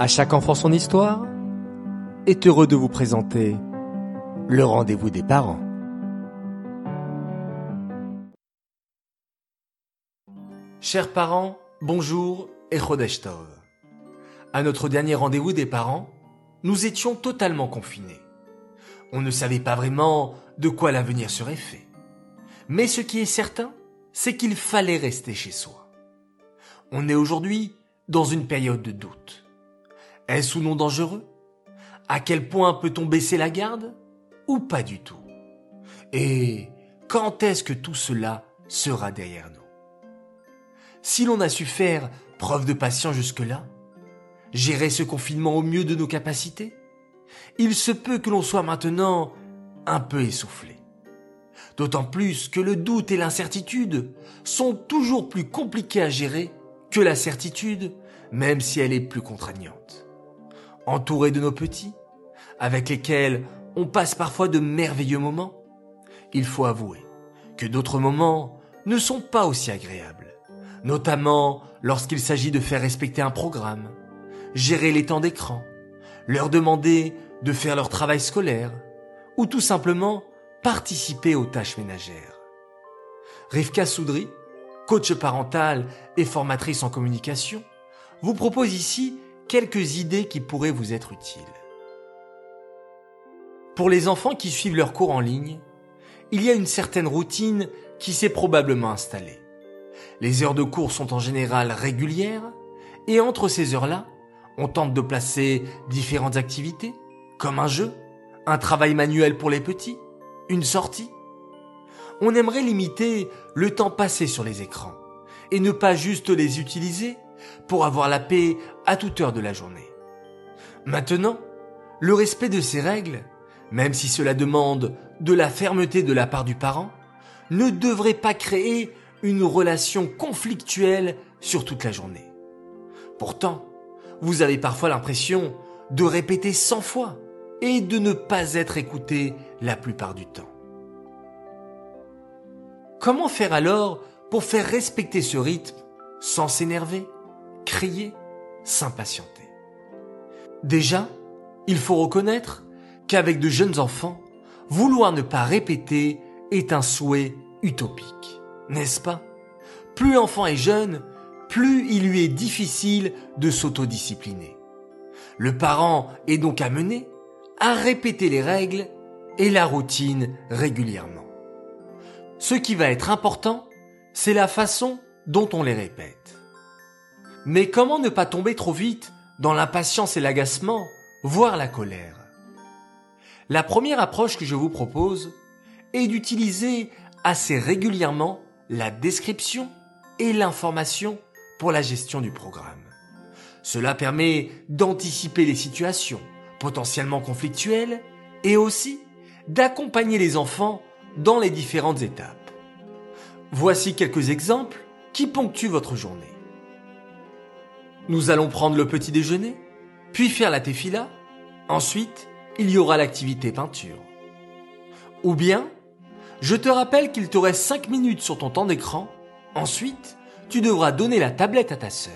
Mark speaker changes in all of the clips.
Speaker 1: À chaque enfant son histoire est heureux de vous présenter le rendez-vous des parents. Chers parents, bonjour et Chodesh Tov. À notre dernier rendez-vous des parents, nous étions totalement confinés. On ne savait pas vraiment de quoi l'avenir serait fait. Mais ce qui est certain, c'est qu'il fallait rester chez soi. On est aujourd'hui dans une période de doute. Est-ce ou non dangereux? À quel point peut-on baisser la garde? Ou pas du tout? Et quand est-ce que tout cela sera derrière nous? Si l'on a su faire preuve de patience jusque-là, gérer ce confinement au mieux de nos capacités, il se peut que l'on soit maintenant un peu essoufflé. D'autant plus que le doute et l'incertitude sont toujours plus compliqués à gérer que la certitude, même si elle est plus contraignante. Entouré de nos petits, avec lesquels on passe parfois de merveilleux moments, il faut avouer que d'autres moments ne sont pas aussi agréables, notamment lorsqu'il s'agit de faire respecter un programme, gérer les temps d'écran, leur demander de faire leur travail scolaire, ou tout simplement participer aux tâches ménagères. Rivka Soudry, coach parental et formatrice en communication, vous propose ici quelques idées qui pourraient vous être utiles. Pour les enfants qui suivent leurs cours en ligne, il y a une certaine routine qui s'est probablement installée. Les heures de cours sont en général régulières et entre ces heures-là, on tente de placer différentes activités, comme un jeu, un travail manuel pour les petits, une sortie. On aimerait limiter le temps passé sur les écrans et ne pas juste les utiliser pour avoir la paix à toute heure de la journée. Maintenant, le respect de ces règles, même si cela demande de la fermeté de la part du parent, ne devrait pas créer une relation conflictuelle sur toute la journée. Pourtant, vous avez parfois l'impression de répéter cent fois et de ne pas être écouté la plupart du temps. Comment faire alors pour faire respecter ce rythme sans s'énerver, crier, s'impatienter Déjà, il faut reconnaître qu'avec de jeunes enfants, vouloir ne pas répéter est un souhait utopique, n'est-ce pas? Plus l'enfant est jeune, plus il lui est difficile de s'autodiscipliner. Le parent est donc amené à répéter les règles et la routine régulièrement. Ce qui va être important, c'est la façon dont on les répète. Mais comment ne pas tomber trop vite dans l'impatience et l'agacement, voire la colère? La première approche que je vous propose est d'utiliser assez régulièrement la description et l'information pour la gestion du programme. Cela permet d'anticiper les situations potentiellement conflictuelles et aussi d'accompagner les enfants dans les différentes étapes. Voici quelques exemples qui ponctuent votre journée. Nous allons prendre le petit déjeuner, puis faire la tefila. Ensuite, il y aura l'activité peinture. Ou bien, je te rappelle qu'il te reste 5 minutes sur ton temps d'écran. Ensuite, tu devras donner la tablette à ta sœur.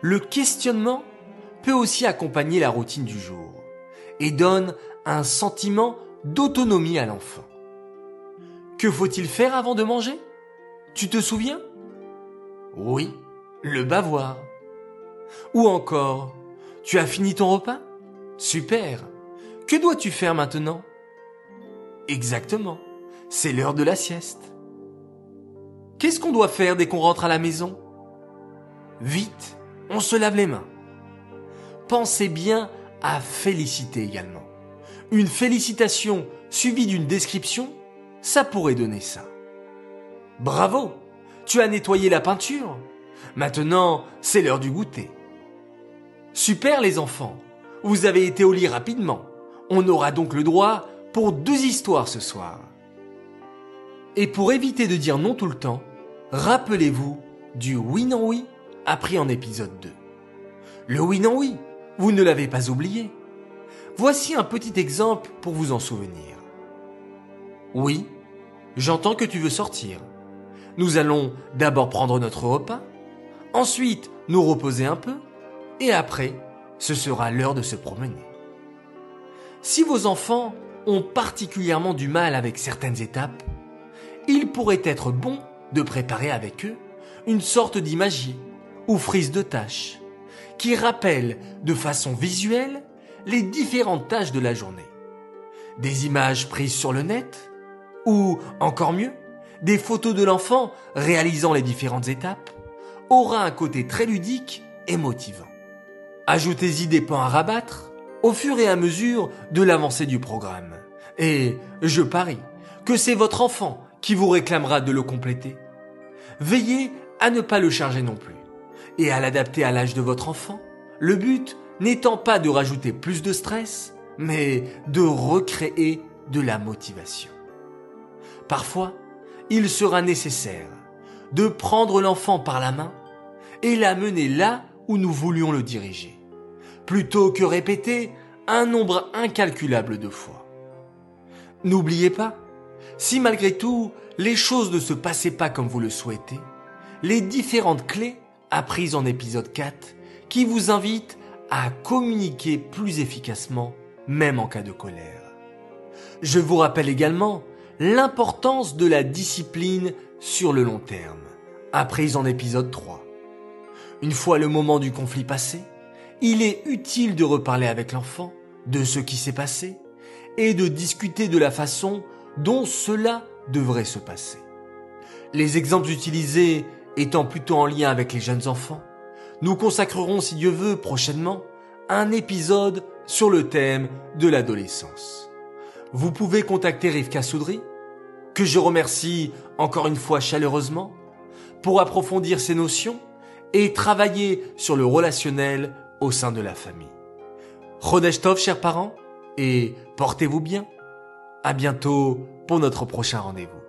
Speaker 1: Le questionnement peut aussi accompagner la routine du jour et donne un sentiment d'autonomie à l'enfant. Que faut-il faire avant de manger? Tu te souviens? Oui, le bavoir. Ou encore, tu as fini ton repas? Super. Que dois-tu faire maintenant? Exactement, c'est l'heure de la sieste. Qu'est-ce qu'on doit faire dès qu'on rentre à la maison? Vite, on se lave les mains. Pensez bien à féliciter également. Une félicitation suivie d'une description, ça pourrait donner ça. Bravo, tu as nettoyé la peinture. Maintenant, c'est l'heure du goûter. Super les enfants, vous avez été au lit rapidement. On aura donc le droit pour deux histoires ce soir. Et pour éviter de dire non tout le temps, rappelez-vous du oui non oui appris en épisode 2. Le oui non oui, vous ne l'avez pas oublié. Voici un petit exemple pour vous en souvenir. Oui, j'entends que tu veux sortir. Nous allons d'abord prendre notre repas, ensuite nous reposer un peu, et après, ce sera l'heure de se promener. Si vos enfants ont particulièrement du mal avec certaines étapes, il pourrait être bon de préparer avec eux une sorte d'imagier ou frise de tâches qui rappelle de façon visuelle les différentes tâches de la journée. Des images prises sur le net ou, encore mieux, des photos de l'enfant réalisant les différentes étapes aura un côté très ludique et motivant. Ajoutez-y des points à rabattre au fur et à mesure de l'avancée du programme. Et je parie que c'est votre enfant qui vous réclamera de le compléter. Veillez à ne pas le charger non plus et à l'adapter à l'âge de votre enfant. Le but n'étant pas de rajouter plus de stress, mais de recréer de la motivation. Parfois, il sera nécessaire de prendre l'enfant par la main et l'amener là où nous voulions le diriger, plutôt que répéter un nombre incalculable de fois. N'oubliez pas, si malgré tout les choses ne se passaient pas comme vous le souhaitez, les différentes clés apprises en épisode 4 qui vous invitent à communiquer plus efficacement, même en cas de colère. Je vous rappelle également l'importance de la discipline sur le long terme, apprise en épisode 3. Une fois le moment du conflit passé, il est utile de reparler avec l'enfant de ce qui s'est passé et de discuter de la façon dont cela devrait se passer. Les exemples utilisés étant plutôt en lien avec les jeunes enfants, nous consacrerons, si Dieu veut, prochainement, un épisode sur le thème de l'adolescence. Vous pouvez contacter Rivka Soudry, que je remercie encore une fois chaleureusement, pour approfondir ces notions et travailler sur le relationnel au sein de la famille. Chodesh chers parents, et portez-vous bien. À bientôt pour notre prochain rendez-vous.